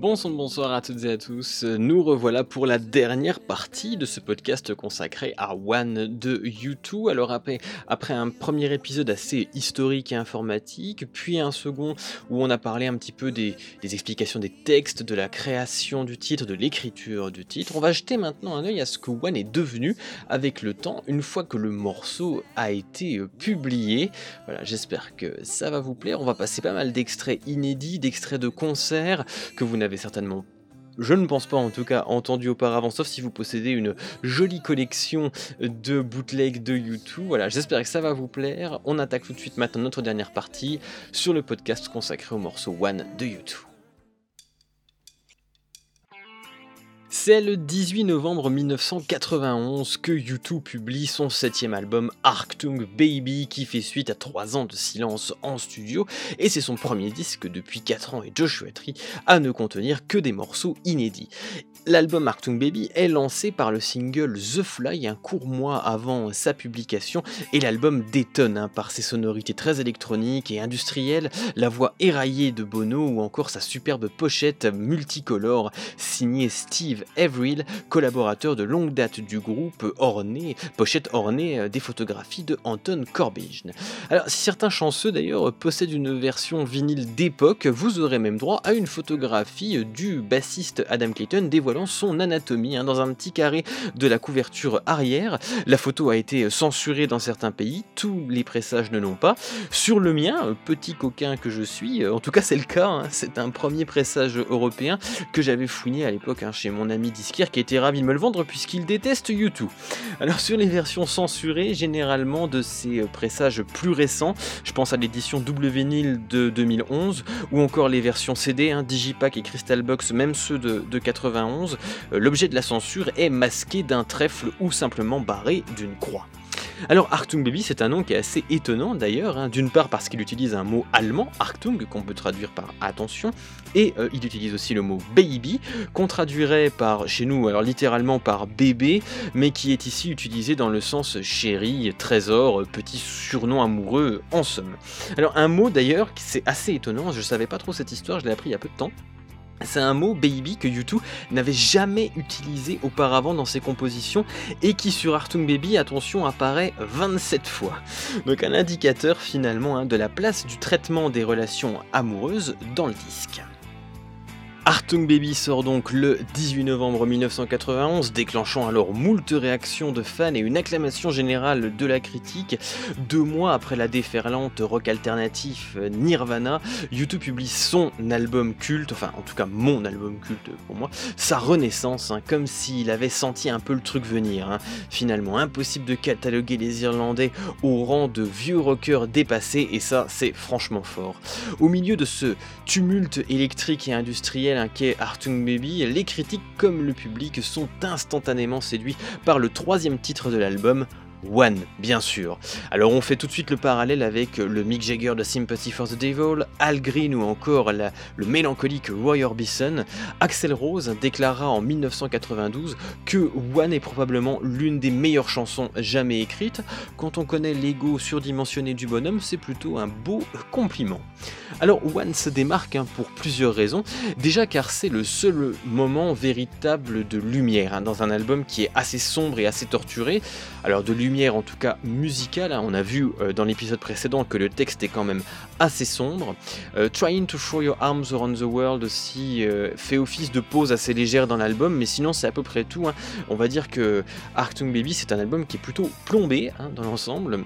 Bonsoir, à toutes et à tous. Nous revoilà pour la dernière partie de ce podcast consacré à One de U2. Alors après, après un premier épisode assez historique et informatique, puis un second où on a parlé un petit peu des, des explications des textes, de la création du titre, de l'écriture du titre, on va jeter maintenant un œil à ce que One est devenu avec le temps, une fois que le morceau a été publié. Voilà, j'espère que ça va vous plaire. On va passer pas mal d'extraits inédits, d'extraits de concerts que vous n'avez certainement je ne pense pas en tout cas entendu auparavant, sauf si vous possédez une jolie collection de bootlegs de YouTube. Voilà, j'espère que ça va vous plaire. On attaque tout de suite maintenant notre dernière partie sur le podcast consacré au morceau One de YouTube. C'est le 18 novembre 1991 que U2 publie son septième album Arctung Baby qui fait suite à trois ans de silence en studio et c'est son premier disque depuis 4 ans et Joshua Tree à ne contenir que des morceaux inédits. L'album Arctung Baby est lancé par le single The Fly un court mois avant sa publication et l'album détonne hein, par ses sonorités très électroniques et industrielles, la voix éraillée de Bono ou encore sa superbe pochette multicolore signée Steve Avril, collaborateur de longue date du groupe orné, pochette ornée euh, des photographies de Anton Corbijn. Alors si certains chanceux d'ailleurs possèdent une version vinyle d'époque, vous aurez même droit à une photographie du bassiste Adam Clayton dévoilant son anatomie hein, dans un petit carré de la couverture arrière. La photo a été censurée dans certains pays, tous les pressages ne l'ont pas. Sur le mien, petit coquin que je suis, euh, en tout cas c'est le cas, hein, c'est un premier pressage européen que j'avais fouiné à l'époque hein, chez mon ami disquaire qui était ravi de me le vendre puisqu'il déteste YouTube. Alors sur les versions censurées, généralement de ces euh, pressages plus récents, je pense à l'édition vinyle de 2011 ou encore les versions CD, Digipack et Crystal Box, même ceux de, de 91, euh, l'objet de la censure est masqué d'un trèfle ou simplement barré d'une croix. Alors Artung Baby, c'est un nom qui est assez étonnant d'ailleurs, hein. d'une part parce qu'il utilise un mot allemand, Artung, qu'on peut traduire par attention, et euh, il utilise aussi le mot baby, qu'on traduirait par, chez nous, alors littéralement par bébé, mais qui est ici utilisé dans le sens chéri, trésor, petit surnom amoureux, en somme. Alors un mot d'ailleurs, c'est assez étonnant, je savais pas trop cette histoire, je l'ai appris il y a peu de temps, c'est un mot baby que U2 n'avait jamais utilisé auparavant dans ses compositions et qui sur Artung Baby, attention, apparaît 27 fois. Donc un indicateur finalement hein, de la place du traitement des relations amoureuses dans le disque. Artung Baby sort donc le 18 novembre 1991, déclenchant alors moult réactions de fans et une acclamation générale de la critique. Deux mois après la déferlante rock alternatif Nirvana, YouTube publie son album culte, enfin en tout cas mon album culte pour moi, sa renaissance, hein, comme s'il avait senti un peu le truc venir. Hein. Finalement, impossible de cataloguer les Irlandais au rang de vieux rockers dépassés, et ça c'est franchement fort. Au milieu de ce tumulte électrique et industriel, qu'est Artung Baby, les critiques comme le public sont instantanément séduits par le troisième titre de l'album, One, bien sûr. Alors on fait tout de suite le parallèle avec le Mick Jagger de Sympathy for the Devil, Al Green ou encore le mélancolique Roy Orbison. Axel Rose déclara en 1992 que One est probablement l'une des meilleures chansons jamais écrites. Quand on connaît l'ego surdimensionné du bonhomme, c'est plutôt un beau compliment. Alors One se démarque hein, pour plusieurs raisons. Déjà car c'est le seul moment véritable de lumière hein, dans un album qui est assez sombre et assez torturé. En tout cas musicale, hein. on a vu euh, dans l'épisode précédent que le texte est quand même assez sombre. Euh, Trying to Throw Your Arms Around the World aussi euh, fait office de pause assez légère dans l'album, mais sinon c'est à peu près tout. Hein. On va dire que Arctung Baby c'est un album qui est plutôt plombé hein, dans l'ensemble.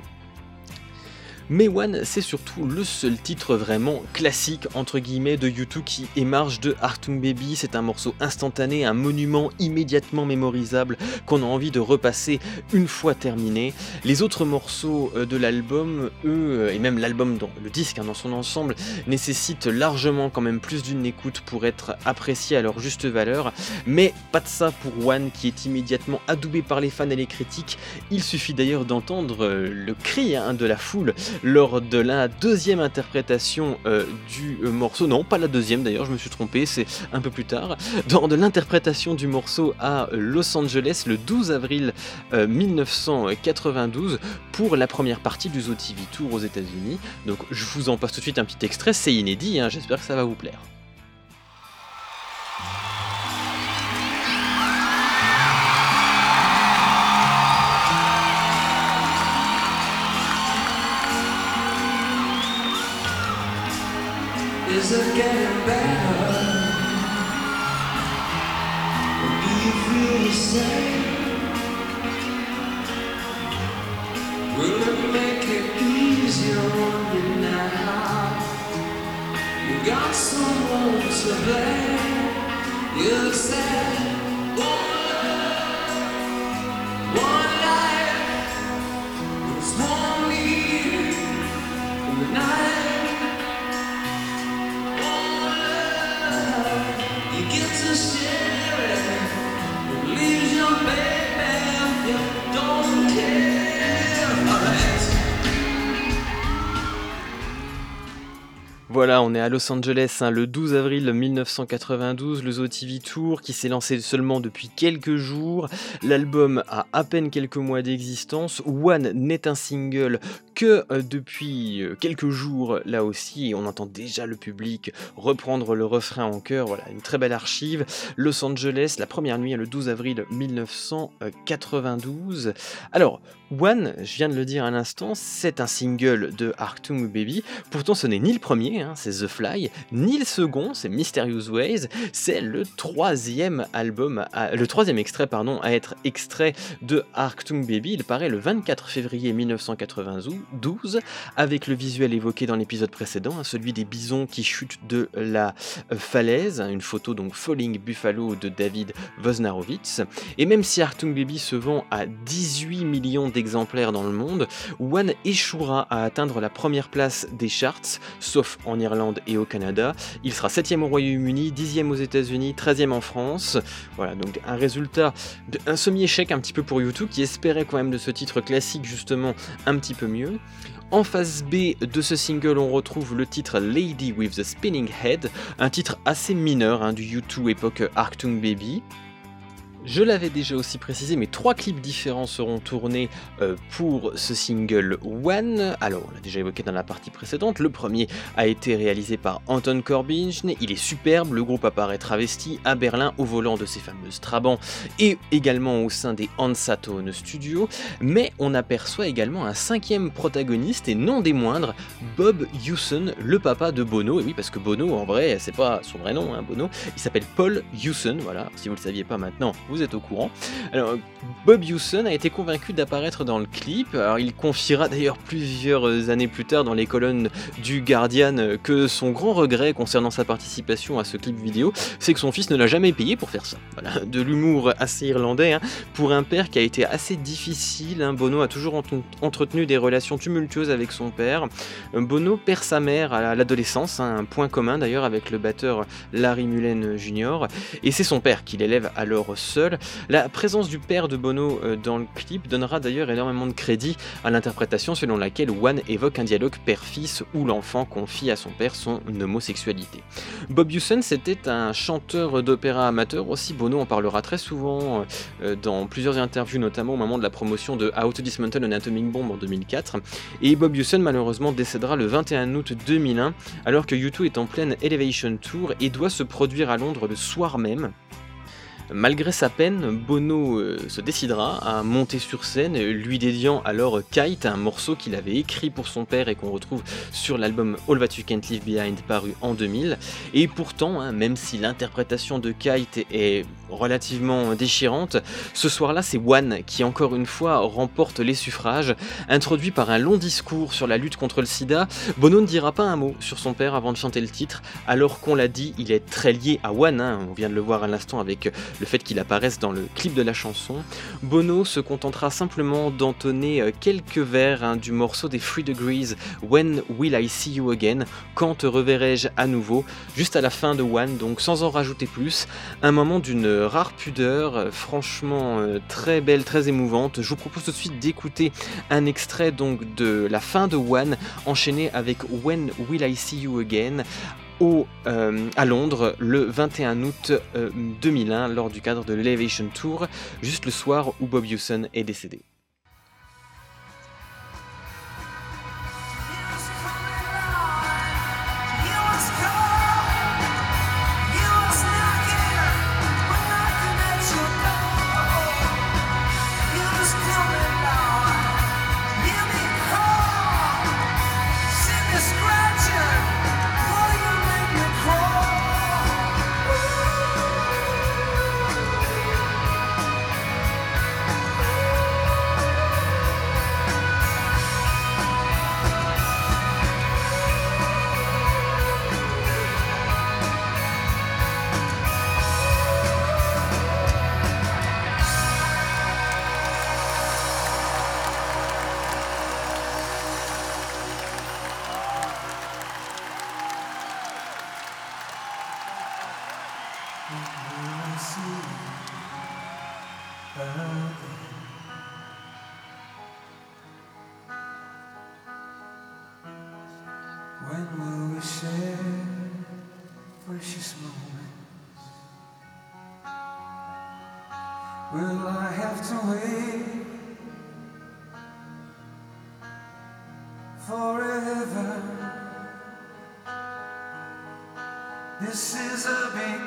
Mais One, c'est surtout le seul titre vraiment classique entre guillemets de U2 qui émarge de Artung Baby. C'est un morceau instantané, un monument immédiatement mémorisable qu'on a envie de repasser une fois terminé. Les autres morceaux euh, de l'album, eux, et même l'album le disque hein, dans son ensemble, nécessitent largement quand même plus d'une écoute pour être appréciés à leur juste valeur. Mais pas de ça pour One qui est immédiatement adoubé par les fans et les critiques. Il suffit d'ailleurs d'entendre euh, le cri hein, de la foule lors de la deuxième interprétation euh, du euh, morceau. Non, pas la deuxième d'ailleurs, je me suis trompé, c'est un peu plus tard. Dans de l'interprétation du morceau à Los Angeles le 12 avril 1992 euh, pour la première partie du Zo TV Tour aux États-Unis. Donc je vous en passe tout de suite un petit extrait, c'est inédit, hein, j'espère que ça va vous plaire. days are getting better. Do you feel the same? Will it make it easier on you now? You got someone to blame. You said, oh. fue On est à Los Angeles hein, le 12 avril 1992, le Zo TV Tour qui s'est lancé seulement depuis quelques jours. L'album a à peine quelques mois d'existence. One n'est un single que euh, depuis euh, quelques jours là aussi on entend déjà le public reprendre le refrain en chœur. Voilà, une très belle archive. Los Angeles, la première nuit le 12 avril 1992. Alors, One, je viens de le dire à l'instant, c'est un single de Arctum Baby. Pourtant, ce n'est ni le premier, hein, The Fly, ni le second, c'est Mysterious Ways. C'est le troisième album, le troisième extrait, à être extrait de Arctum Baby. Il paraît le 24 février 1992, avec le visuel évoqué dans l'épisode précédent, hein, celui des bisons qui chutent de la euh, falaise, une photo donc Falling Buffalo de David Wosnarowitz. Et même si Arctum Baby se vend à 18 millions d'exemplaires, exemplaires dans le monde, One échouera à atteindre la première place des charts, sauf en Irlande et au Canada. Il sera 7 au Royaume-Uni, 10 aux États-Unis, 13 en France. Voilà, donc un résultat, un semi-échec un petit peu pour YouTube qui espérait quand même de ce titre classique justement un petit peu mieux. En face B de ce single, on retrouve le titre Lady with the Spinning Head, un titre assez mineur hein, du U2 époque Arctung Baby. Je l'avais déjà aussi précisé, mais trois clips différents seront tournés euh, pour ce single One. Alors, on l'a déjà évoqué dans la partie précédente. Le premier a été réalisé par Anton Corbijn. Il est superbe. Le groupe apparaît travesti à Berlin au volant de ses fameuses Trabant et également au sein des Hansatone Studios. Mais on aperçoit également un cinquième protagoniste et non des moindres, Bob Hewson, le papa de Bono. Et oui, parce que Bono, en vrai, c'est pas son vrai nom, hein, Bono. Il s'appelle Paul Hewson. Voilà, si vous le saviez pas maintenant, vous êtes au courant. Alors, Bob Hewson a été convaincu d'apparaître dans le clip. Alors, il confiera d'ailleurs plusieurs années plus tard dans les colonnes du Guardian que son grand regret concernant sa participation à ce clip vidéo, c'est que son fils ne l'a jamais payé pour faire ça. Voilà, de l'humour assez irlandais hein. pour un père qui a été assez difficile. Hein. Bono a toujours entretenu des relations tumultueuses avec son père. Bono perd sa mère à l'adolescence, hein, un point commun d'ailleurs avec le batteur Larry Mullen Jr. Et c'est son père qui l'élève alors seul la présence du père de Bono euh, dans le clip donnera d'ailleurs énormément de crédit à l'interprétation selon laquelle One évoque un dialogue père-fils où l'enfant confie à son père son homosexualité. Bob Hewson, c'était un chanteur d'opéra amateur aussi, Bono en parlera très souvent euh, dans plusieurs interviews, notamment au moment de la promotion de How to Dismantle an Atomic Bomb en 2004. Et Bob Hewson malheureusement décédera le 21 août 2001 alors que U2 est en pleine Elevation Tour et doit se produire à Londres le soir même. Malgré sa peine, Bono euh, se décidera à monter sur scène, lui dédiant alors Kite, un morceau qu'il avait écrit pour son père et qu'on retrouve sur l'album All That You Can't Leave Behind paru en 2000. Et pourtant, hein, même si l'interprétation de Kite est relativement déchirante, ce soir-là c'est One qui encore une fois remporte les suffrages. Introduit par un long discours sur la lutte contre le sida, Bono ne dira pas un mot sur son père avant de chanter le titre, alors qu'on l'a dit, il est très lié à One, hein. on vient de le voir à l'instant avec le fait qu'il apparaisse dans le clip de la chanson, Bono se contentera simplement d'entonner quelques vers hein, du morceau des Three Degrees When Will I See You Again? Quand te reverrai-je à nouveau? Juste à la fin de One, donc sans en rajouter plus. Un moment d'une rare pudeur, euh, franchement euh, très belle, très émouvante. Je vous propose tout de suite d'écouter un extrait donc de la fin de One enchaîné avec When Will I See You Again euh, à Londres le 21 août 2001 euh, lors du cadre de l'Elevation Tour, juste le soir où Bob Hewson est décédé. When will we share precious moments? Will I have to wait forever? This is a big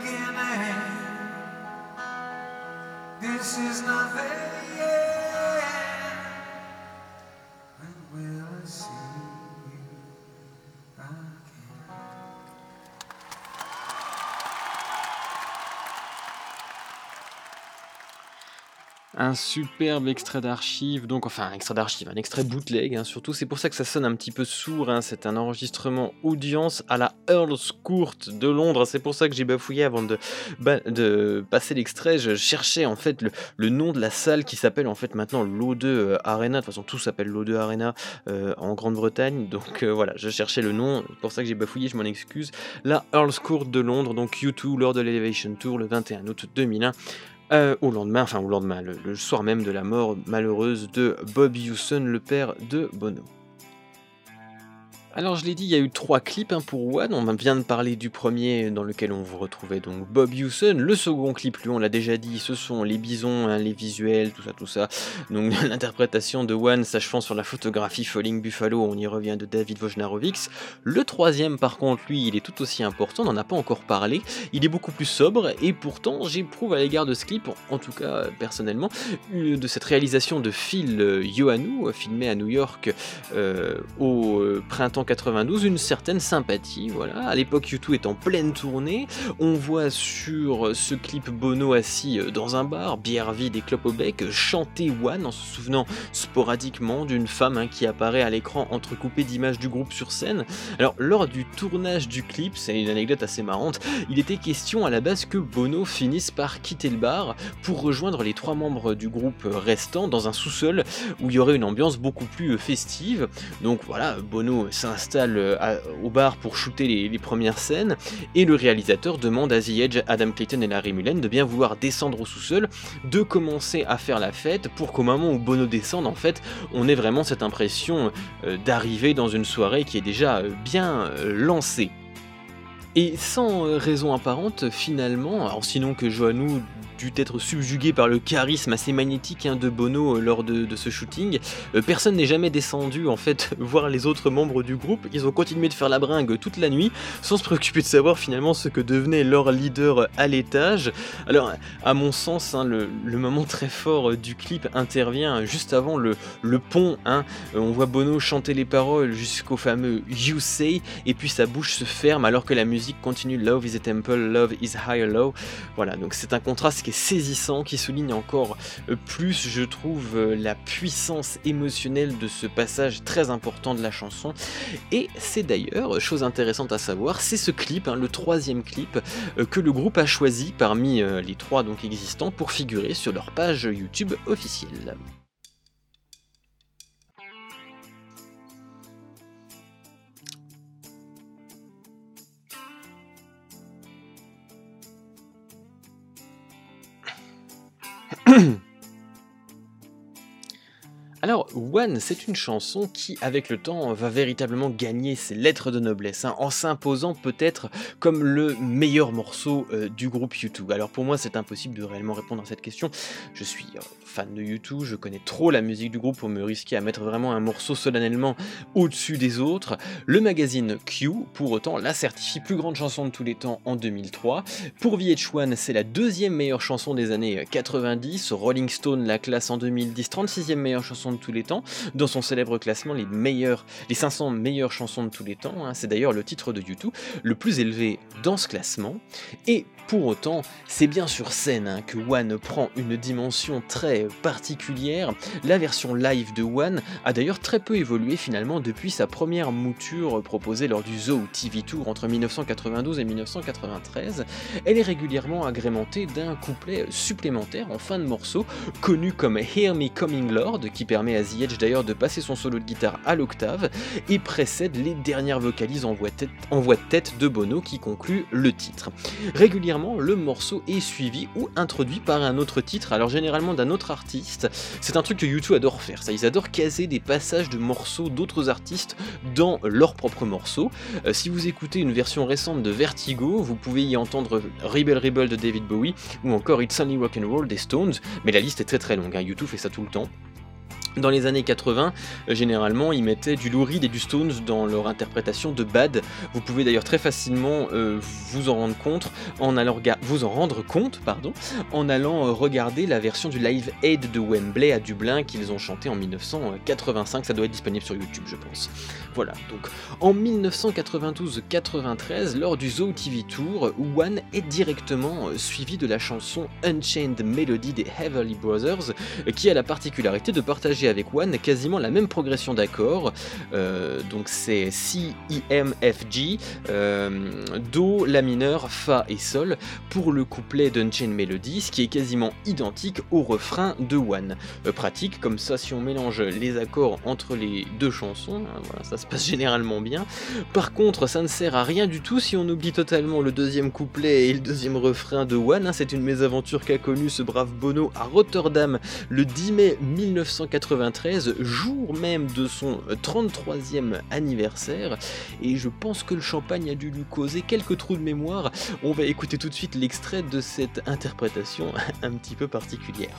Un superbe extrait d'archive, donc enfin un extrait d'archive, un extrait bootleg hein, surtout, c'est pour ça que ça sonne un petit peu sourd, hein. c'est un enregistrement audience à la Earl's Court de Londres, c'est pour ça que j'ai bafouillé avant de, passer l'extrait, je cherchais en fait le, le nom de la salle qui s'appelle en fait maintenant l'O2 euh, Arena, de toute façon tout s'appelle l'O2 Arena euh, en Grande-Bretagne, donc euh, voilà, je cherchais le nom, c'est pour ça que j'ai bafouillé, je m'en excuse, la Earl's Court de Londres, donc U2 lors de l'Elevation Tour le 21 août 2001, euh, au lendemain, enfin au lendemain, le, soir même de la mort malheureuse de Bob Hewson, le père de Bono. Alors je l'ai dit, il y a eu trois clips hein, pour One. On vient de parler du premier dans lequel on vous retrouvait donc Bob Hewson. Le second clip, lui, on l'a déjà dit, ce sont les bisons, hein, les visuels, tout ça, tout ça. Donc l'interprétation de One s'achevant sur la photographie Falling Buffalo, on y revient de David Wojnarowicz. Le troisième, par contre, lui, il est tout aussi important. On n'en a pas encore parlé. Il est beaucoup plus sobre et pourtant j'éprouve à l'égard de ce clip, en tout cas personnellement, de cette réalisation de Phil euh, Yohannou, filmé à New York euh, au euh, printemps 92, une certaine sympathie. Voilà, à l'époque, U2 est en pleine tournée. On voit sur ce clip Bono assis euh, dans un bar, bière vide et clope au bec, chanter One en se souvenant sporadiquement d'une femme hein, qui apparaît à l'écran entrecoupée d'images du groupe sur scène. Alors, lors du tournage du clip, c'est une anecdote assez marrante, il était question à la base que Bono finisse par quitter le bar pour rejoindre les trois membres du groupe restants dans un sous-sol où il y aurait une ambiance beaucoup plus euh, festive. Donc voilà, Bono s'installe euh, à- au bar pour shooter les, premières scènes et le réalisateur demande à The Edge, Adam Clayton et Larry Mullen de bien vouloir descendre au sous-sol, de commencer à faire la fête pour qu'au moment où Bono descende, en fait, on ait vraiment cette impression euh, d'arriver dans une soirée qui est déjà euh, bien euh, lancée. Et sans euh, raison apparente, finalement, alors sinon que Johannou dût être subjugué par le charisme assez magnétique hein, de Bono euh, lors de, ce shooting, euh, personne n'est jamais descendu en fait voir les autres membres du groupe. Ils ont continué de faire la bringue toute la nuit, sans se préoccuper de savoir finalement ce que devenait leur leader à l'étage. Alors, à mon sens, hein, le, moment très fort euh, du clip intervient juste avant le, pont. hein. On voit Bono chanter les paroles jusqu'au fameux You Say, et puis sa bouche se ferme alors que la musique continue Love is a temple, love is high or low. Voilà, donc c'est un contraste qui saisissant, qui souligne encore euh, plus, je trouve, euh, la puissance émotionnelle de ce passage très important de la chanson. Et c'est d'ailleurs, chose intéressante à savoir, c'est ce clip, hein, le troisième clip, euh, que le groupe a choisi parmi euh, les trois donc existants pour figurer sur leur page YouTube officielle. Alors, One, c'est une chanson qui, avec le temps, va véritablement gagner ses lettres de noblesse, hein, en s'imposant peut-être comme le meilleur morceau euh, du groupe U2. Alors pour moi, c'est impossible de réellement répondre à cette question. Je suis euh, fan de U2, je connais trop la musique du groupe pour me risquer à mettre vraiment un morceau solennellement au-dessus des autres. Le magazine Q, pour autant, la certifie plus grande chanson de tous les temps en 2003. Pour VH1, c'est la deuxième meilleure chanson des années 90. Rolling Stone la classe en 2010, 36e meilleure chanson de tous les temps, dans son célèbre classement les meilleures, les 500 meilleures chansons de tous les temps. hein. C'est d'ailleurs le titre de YouTube le plus élevé dans ce classement. Et pour autant, c'est bien sur scène hein, que One prend une dimension très particulière. La version live de One a d'ailleurs très peu évolué finalement depuis sa première mouture proposée lors du Zoo TV Tour entre 1992 et 1993. Elle est régulièrement agrémentée d'un couplet supplémentaire en fin de morceau, connu comme Hear Me Coming Lord, qui permet à The Edge d'ailleurs de passer son solo de guitare à l'octave, et précède les dernières vocalises en voix, tête, en voix de tête de Bono qui conclut le titre. Régulièrement, le morceau est suivi ou introduit par un autre titre, alors généralement d'un autre artiste. C'est un truc que YouTube adore faire, ça, ils adorent caser des passages de morceaux d'autres artistes dans leurs propres morceaux. Euh, si vous écoutez une version récente de Vertigo, vous pouvez y entendre Rebel Rebel de David Bowie ou encore It's Only Rock'n'Roll des Stones, mais la liste est très très longue, hein. YouTube fait ça tout le temps. Dans les années 80, euh, généralement, ils mettaient du Lou Reed et du Stones dans leur interprétation de Bad. Vous pouvez d'ailleurs très facilement euh, vous en rendre compte en allant vous en rendre compte, pardon, en allant euh, regarder la version du Live Aid de Wembley à Dublin qu'ils ont chanté en 1985. Ça doit être disponible sur YouTube, je pense. Voilà. Donc, en 1992-93, lors du Zoo TV Tour, One est directement suivi de la chanson Unchained Melody des Heavenly Brothers, qui a la particularité de partager avec One quasiment la même progression d'accords. Euh, donc c'est C, I, M, F, G, euh, Do, La mineur, Fa et Sol pour le couplet d'Unchained Melody, ce qui est quasiment identique au refrain de One. Euh, pratique, comme ça si on mélange les accords entre les deux chansons, hein, ça se passe généralement bien. Par contre, ça ne sert à rien du tout si on oublie totalement le deuxième couplet et le deuxième refrain de One. hein. C'est une mésaventure qu'a connue ce brave Bono à Rotterdam le 10 mai 1993, jour même de son 33e anniversaire. Et je pense que le champagne a dû lui causer quelques trous de mémoire. On va écouter tout de suite l'extrait de cette interprétation un petit peu particulière.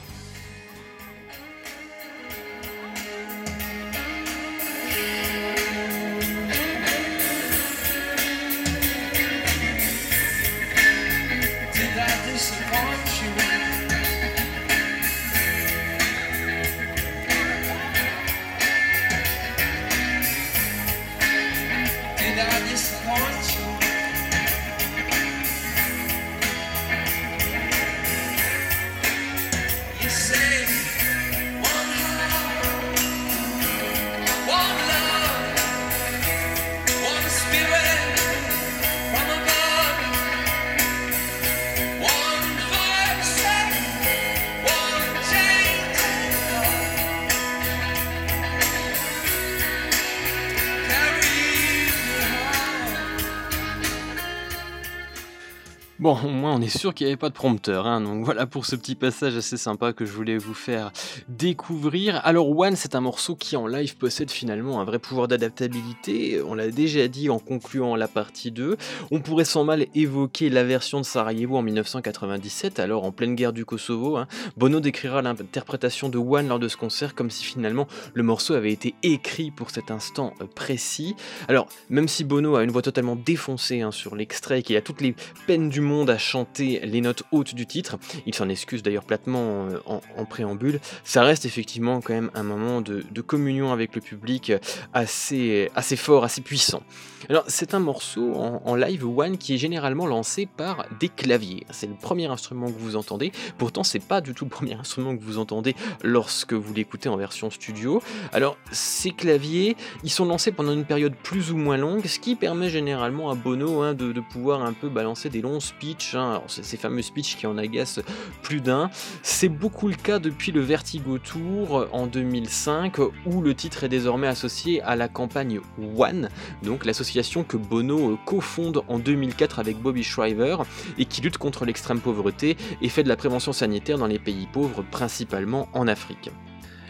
On est sûr qu'il n'y avait pas de prompteur, hein, donc voilà pour ce petit passage assez sympa que je voulais vous faire découvrir. Alors One, c'est un morceau qui en live possède finalement un vrai pouvoir d'adaptabilité, on l'a déjà dit en concluant la partie 2. On pourrait sans mal évoquer la version de Sarajevo en 1997, alors en pleine guerre du Kosovo. hein. Bono décrira l'interprétation de One lors de ce concert comme si finalement le morceau avait été écrit pour cet instant euh, précis. Alors, même si Bono a une voix totalement défoncée hein, sur l'extrait et qu'il a toutes les peines du monde à chanter les notes hautes du titre, il s'en excuse d'ailleurs platement euh, en, préambule, ça reste effectivement quand même un moment de, communion avec le public assez, assez fort, assez puissant. Alors, c'est un morceau en, live one qui est généralement lancé par des claviers. C'est le premier instrument que vous entendez. Pourtant, c'est pas du tout le premier instrument que vous entendez lorsque vous l'écoutez en version studio. Alors, ces claviers, ils sont lancés pendant une période plus ou moins longue, ce qui permet généralement à Bono hein, de, de pouvoir un peu balancer des longs speeches. hein. Ces fameux speeches qui en agacent plus d'un. C'est beaucoup le cas depuis le Vertigo Tour en 2005, où le titre est désormais associé à la campagne One, donc l'association que Bono euh, cofonde en 2004 avec Bobby Shriver et qui lutte contre l'extrême pauvreté et fait de la prévention sanitaire dans les pays pauvres, principalement en Afrique.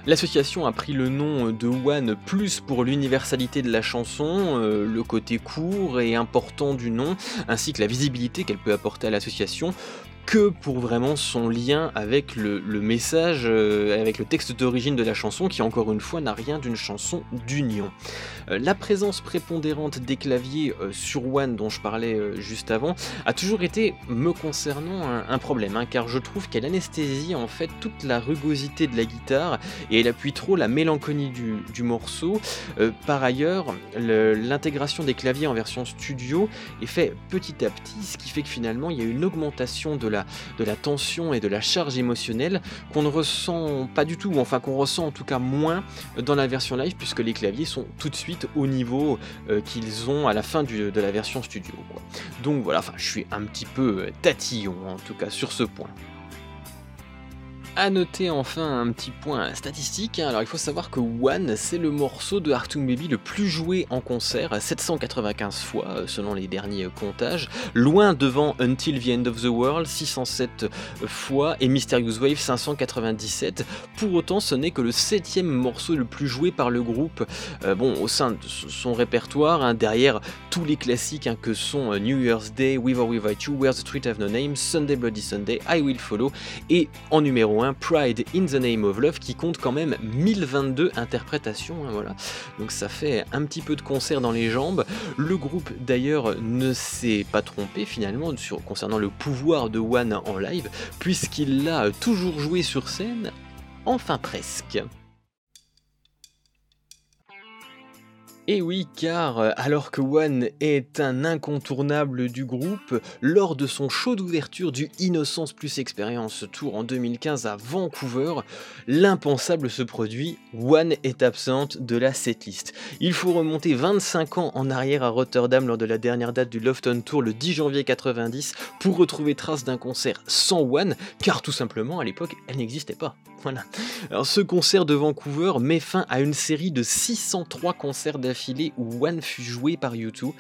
L'association a pris le nom de One plus pour l'universalité de la chanson, euh, le côté court et important du nom, ainsi que la visibilité qu'elle peut apporter à l'association, que pour vraiment son lien avec le, le message, euh, avec le texte d'origine de la chanson, qui encore une fois n'a rien d'une chanson d'union. Euh, la présence prépondérante des claviers euh, sur One, dont je parlais euh, juste avant, a toujours été, me concernant, un, problème, hein, car je trouve qu'elle anesthésie en fait toute la rugosité de la guitare et elle appuie trop la mélancolie du, morceau. Par ailleurs, le- l'intégration des claviers en version studio est fait petit à petit, ce qui fait que finalement il y a une augmentation de la, de la tension et de la charge émotionnelle qu'on ne ressent pas du tout, ou enfin qu'on ressent en tout cas moins dans la version live, puisque les claviers sont tout de suite au niveau euh, qu'ils ont à la fin de la version studio. Donc voilà, je suis un petit peu tatillon en tout cas sur ce point. À noter enfin un petit point statistique, hein. alors il faut savoir que One c'est le morceau de Artung Baby le plus joué en concert, 795 fois euh, selon les derniers euh, comptages, loin devant Until the End of the World 607 fois et Mysterious Wave 597. Pour autant ce n'est que le septième morceau le plus joué par le groupe, euh, bon au sein de son répertoire, hein, derrière tous les classiques hein, que sont euh, New Year's Day, With or Without You, Where the Street Have No Name, Sunday Bloody Sunday, I Will Follow et en numéro 1 Pride in the Name of Love qui compte quand même 1022 interprétations. hein, voilà. Donc ça fait un petit peu de concert dans les jambes. Le groupe d'ailleurs ne s'est pas trompé finalement concernant le pouvoir de One en live puisqu'il l'a toujours joué sur scène, enfin presque. Et oui, car euh, alors que One est un incontournable du groupe, lors de son show d'ouverture du Innocence plus Experience Tour en 2015 à Vancouver, l'impensable se produit, One est absente de la setlist. Il faut remonter 25 ans en arrière à Rotterdam lors de la dernière date du Lofton Tour le 10 janvier 90 pour retrouver trace d'un concert sans One, car tout simplement à l'époque elle n'existait pas. Ce concert de Vancouver met fin à une série de 603 concerts d'affilée où One fut joué par U2.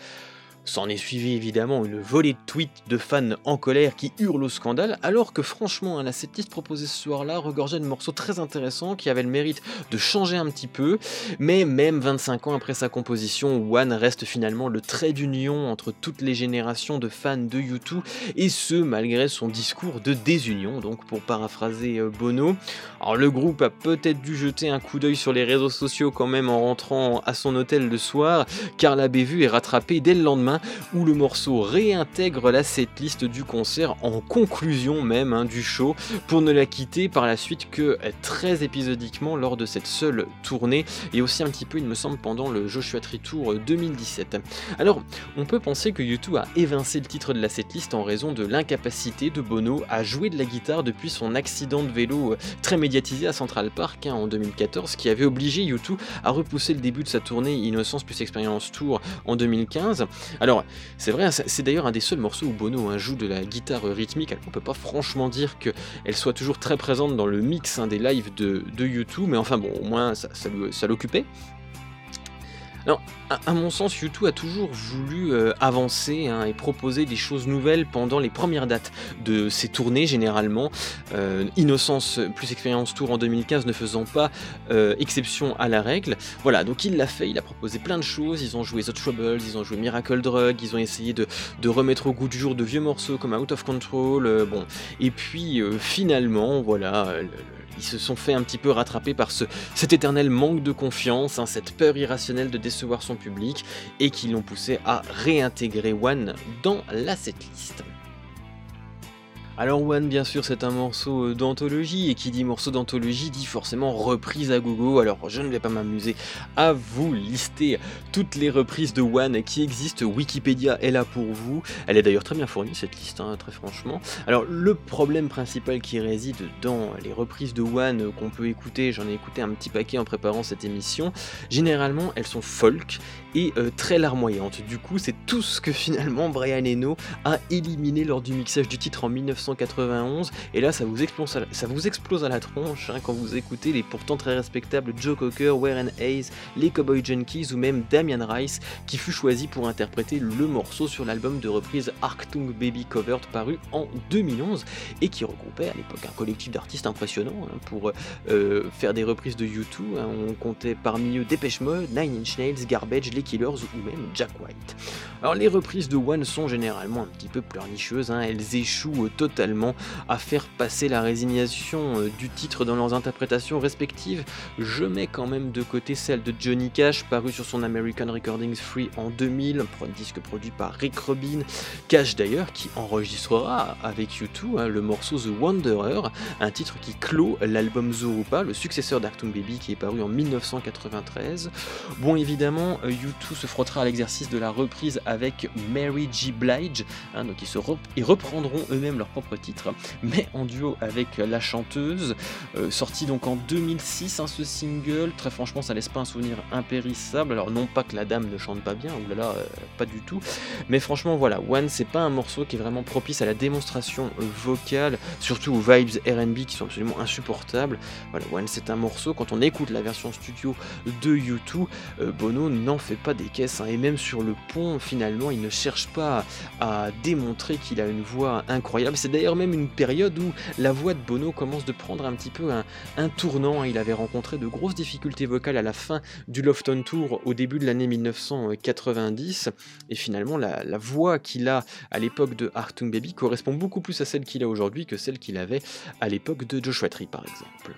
S'en est suivi évidemment une volée de tweets de fans en colère qui hurlent au scandale, alors que franchement, la setlist proposée ce soir-là regorgeait de morceaux très intéressants qui avaient le mérite de changer un petit peu, mais même 25 ans après sa composition, One reste finalement le trait d'union entre toutes les générations de fans de U2, et ce malgré son discours de désunion, donc pour paraphraser euh, Bono. Alors le groupe a peut-être dû jeter un coup d'œil sur les réseaux sociaux quand même en rentrant à son hôtel le soir, car la bévue est rattrapée dès le lendemain où le morceau réintègre la setlist du concert en conclusion même hein, du show pour ne la quitter par la suite que très épisodiquement lors de cette seule tournée et aussi un petit peu il me semble pendant le Joshua Tree Tour 2017. Alors on peut penser que U2 a évincé le titre de la setlist en raison de l'incapacité de Bono à jouer de la guitare depuis son accident de vélo euh, très médiatisé à Central Park hein, en 2014 qui avait obligé U2 à repousser le début de sa tournée Innocence plus Experience Tour en 2015. Alors, c'est vrai, c'est d'ailleurs un des seuls morceaux où Bono hein, joue de la guitare rythmique. Alors, on peut pas franchement dire qu'elle soit toujours très présente dans le mix hein, des lives de, de U2, mais enfin bon, au moins ça l'occupait. Alors, à, mon sens, U2 a toujours voulu euh, avancer hein, et proposer des choses nouvelles pendant les premières dates de ses tournées, généralement. Euh, Innocence plus Experience Tour en 2015 ne faisant pas euh, exception à la règle. Voilà, donc il l'a fait, il a proposé plein de choses. Ils ont joué The Troubles, ils ont joué Miracle Drug, ils ont essayé de, remettre au goût du jour de vieux morceaux comme Out of Control. bon, et puis finalement, voilà. Ils se sont fait un petit peu rattraper par ce, cet éternel manque de confiance, hein, cette peur irrationnelle de décevoir son public, et qui l'ont poussé à réintégrer One dans la setlist. Alors One, bien sûr, c'est un morceau euh, d'anthologie, et qui dit morceau d'anthologie dit forcément reprise à gogo, alors je ne vais pas m'amuser à vous lister toutes les reprises de One qui existent, Wikipédia est là pour vous, elle est d'ailleurs très bien fournie cette liste, hein, très franchement. Alors le problème principal qui réside dans les reprises de One qu'on peut écouter, j'en ai écouté un petit paquet en préparant cette émission, généralement elles sont folk et euh, très larmoyantes. Du coup c'est tout ce que finalement Brian Eno a éliminé lors du mixage du titre en 1991 et là ça vous explose à la, tronche hein, quand vous écoutez les pourtant très respectables Joe Cocker, Warren Hayes, les Cowboy Junkies ou même Damian Rice qui fut choisi pour interpréter le morceau sur l'album de reprise Arctung Baby Covered paru en 2011 et qui regroupait à l'époque un collectif d'artistes impressionnants hein, pour euh, faire des reprises de U2. hein. On comptait parmi eux Dépêche Mode, Nine Inch Nails, Garbage, Les Killers ou même Jack White. Alors les reprises de One sont généralement un petit peu pleurnicheuses, elles échouent euh, à faire passer la résignation euh, du titre dans leurs interprétations respectives. Je mets quand même de côté celle de Johnny Cash paru sur son American Recordings Free en 2000, un disque produit par Rick Rubin, Cash d'ailleurs qui enregistrera avec U2 hein, le morceau The Wanderer, un titre qui clôt l'album Zorupa, le successeur d'Arctum Baby qui est paru en 1993. Bon évidemment, euh, U2 se frottera à l'exercice de la reprise avec Mary G. Blige, hein, donc ils, se ils reprendront eux-mêmes leur propre titre, mais en duo avec la chanteuse. Euh, sorti donc en 2006 hein, ce single, très franchement ça laisse pas un souvenir impérissable. Alors non pas que la dame ne chante pas bien, ou là là, euh, pas du tout, mais franchement voilà, One c'est pas un morceau qui est vraiment propice à la démonstration euh, vocale, surtout aux vibes RB qui sont absolument insupportables. Voilà, One c'est un morceau, quand on écoute la version studio de U2, euh, Bono n'en fait pas des caisses, hein, et même sur le pont finalement il ne cherche pas à démontrer qu'il a une voix incroyable. C'est d'ailleurs même une période où la voix de Bono commence de prendre un petit peu un, tournant. hein. Il avait rencontré de grosses difficultés vocales à la fin du Lofton Tour au début de l'année 1990. Et finalement, la, la voix qu'il a à l'époque de Artung Baby correspond beaucoup plus à celle qu'il a aujourd'hui que celle qu'il avait à l'époque de Joshua Tree, par exemple.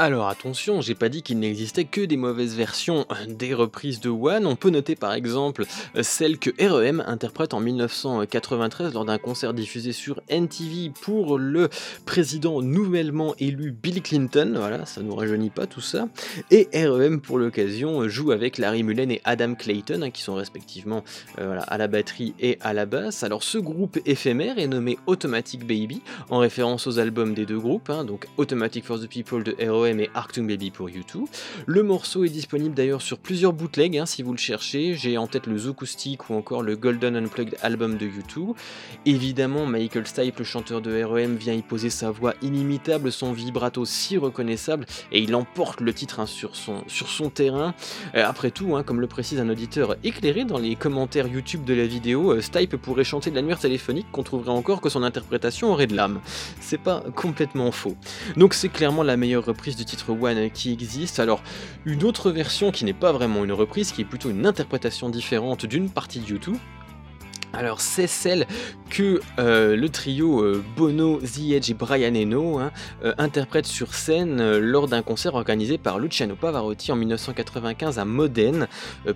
Alors attention, j'ai pas dit qu'il n'existait que des mauvaises versions des reprises de One. On peut noter par exemple euh, celle que REM interprète en 1993 lors d'un concert diffusé sur NTV pour le président nouvellement élu Bill Clinton. Voilà, ça nous rajeunit pas tout ça. Et REM pour l'occasion joue avec Larry Mullen et Adam Clayton hein, qui sont respectivement euh, à la batterie et à la basse. Alors ce groupe éphémère est nommé Automatic Baby en référence aux albums des deux groupes, hein, donc Automatic for the People de REM et Arctung Baby pour U2. Le morceau est disponible d'ailleurs sur plusieurs bootlegs hein, si vous le cherchez. J'ai en tête le Zookoustic ou encore le Golden Unplugged album de U2. Évidemment, Michael Stipe, le chanteur de REM, vient y poser sa voix inimitable, son vibrato si reconnaissable, et il emporte le titre hein, sur, son, terrain. Euh, après tout, hein, comme le précise un auditeur éclairé dans les commentaires YouTube de la vidéo, euh, Stipe pourrait chanter de l'annuaire téléphonique qu'on trouverait encore que son interprétation aurait de l'âme. C'est pas complètement faux. Donc c'est clairement la meilleure reprise du titre One qui existe. Alors une autre version qui n'est pas vraiment une reprise, qui est plutôt une interprétation différente d'une partie de YouTube. Alors c'est celle que euh, le trio euh, Bono, The Edge et Brian Eno hein, euh, interprètent sur scène lors d'un concert organisé par Luciano Pavarotti en 1995 à Modène,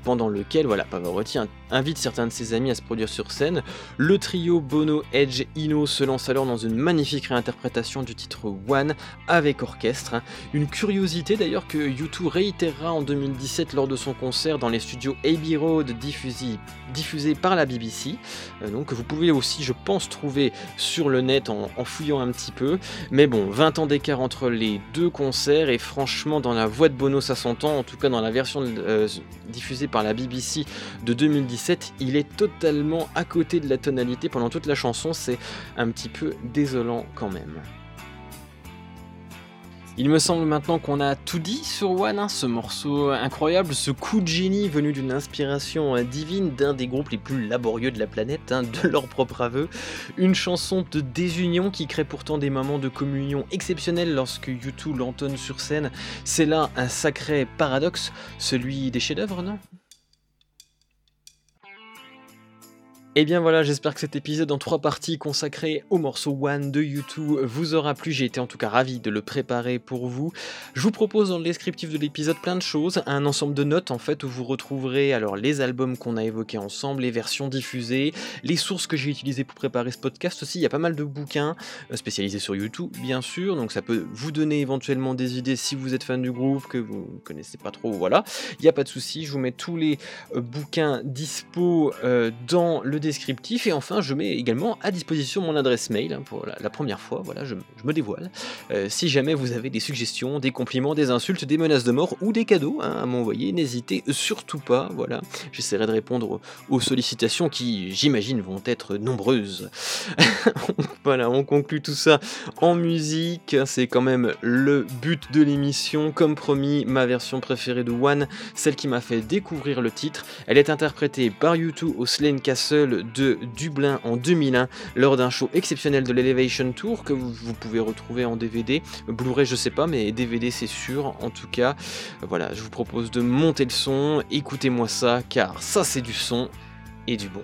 pendant lequel voilà, Pavarotti in- invite certains de ses amis à se produire sur scène. Le trio Bono, Edge, Eno se lance alors dans une magnifique réinterprétation du titre One avec orchestre. hein. Une curiosité d'ailleurs que U2 réitérera en 2017 lors de son concert dans les studios Abbey Road diffusé, diffusé par la BBC. Euh, donc vous pouvez aussi, je pense, trouver sur le net en, en fouillant un petit peu. Mais bon, 20 ans d'écart entre les deux concerts et franchement, dans la voix de Bono, ça s'entend. En tout cas, dans la version euh, diffusée par la BBC de 2017, il est totalement à côté de la tonalité pendant toute la chanson. C'est un petit peu désolant quand même. Il me semble maintenant qu'on a tout dit sur One, hein, ce morceau incroyable, ce coup de génie venu d'une inspiration euh, divine d'un des groupes les plus laborieux de la planète, hein, de leur propre aveu. Une chanson de désunion qui crée pourtant des moments de communion exceptionnels lorsque U2 l'entonne sur scène. C'est là un sacré paradoxe, celui des chefs-d'œuvre, non? Et bien voilà, j'espère que cet épisode en trois parties consacré au morceau One de U2 vous aura plu. J'ai été en tout cas ravi de le préparer pour vous. Je vous propose dans le descriptif de l'épisode plein de choses, un ensemble de notes en fait où vous retrouverez alors les albums qu'on a évoqués ensemble, les versions diffusées, les sources que j'ai utilisées pour préparer ce podcast aussi. Il y a pas mal de bouquins euh, spécialisés sur YouTube, bien sûr, donc ça peut vous donner éventuellement des idées si vous êtes fan du groupe, que vous ne connaissez pas trop, voilà. Il n'y a pas de souci, je vous mets tous les euh, bouquins dispo euh, dans le descriptif et enfin je mets également à disposition mon adresse mail pour la, première fois, voilà, je, me dévoile. Euh, si jamais vous avez des suggestions, des compliments, des insultes, des menaces de mort ou des cadeaux hein, à m'envoyer, n'hésitez surtout pas, voilà. J'essaierai de répondre aux, aux sollicitations qui, j'imagine, vont être nombreuses. voilà, on conclut tout ça en musique, c'est quand même le but de l'émission. Comme promis, ma version préférée de One, celle qui m'a fait découvrir le titre. Elle est interprétée par U2 au Slane Castle de Dublin en 2001 lors d'un show exceptionnel de l'Elevation Tour que vous, vous pouvez retrouver en DVD. Blu-ray, je sais pas, mais DVD, c'est sûr. En tout cas, voilà, je vous propose de monter le son. Écoutez-moi ça, car ça, c'est du son et du bon.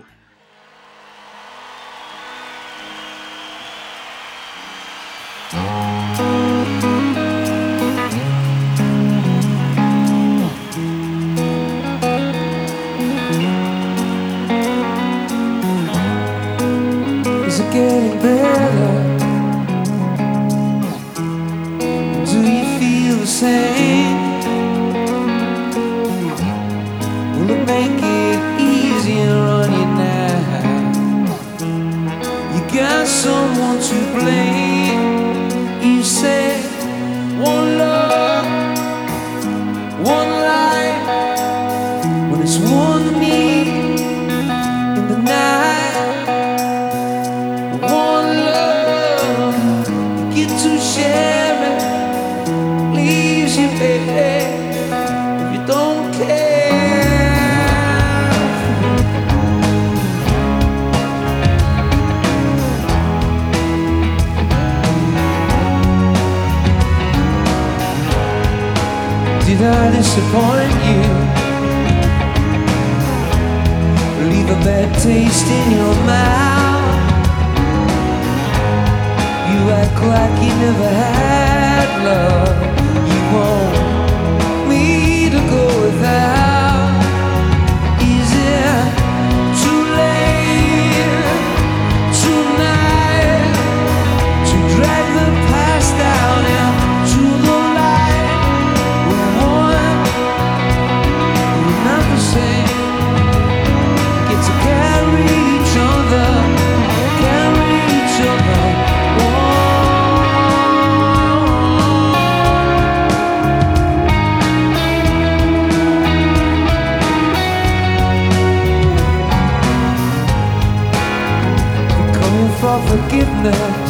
disappoint you. Leave a bad taste in your mouth. You act like you never had love. the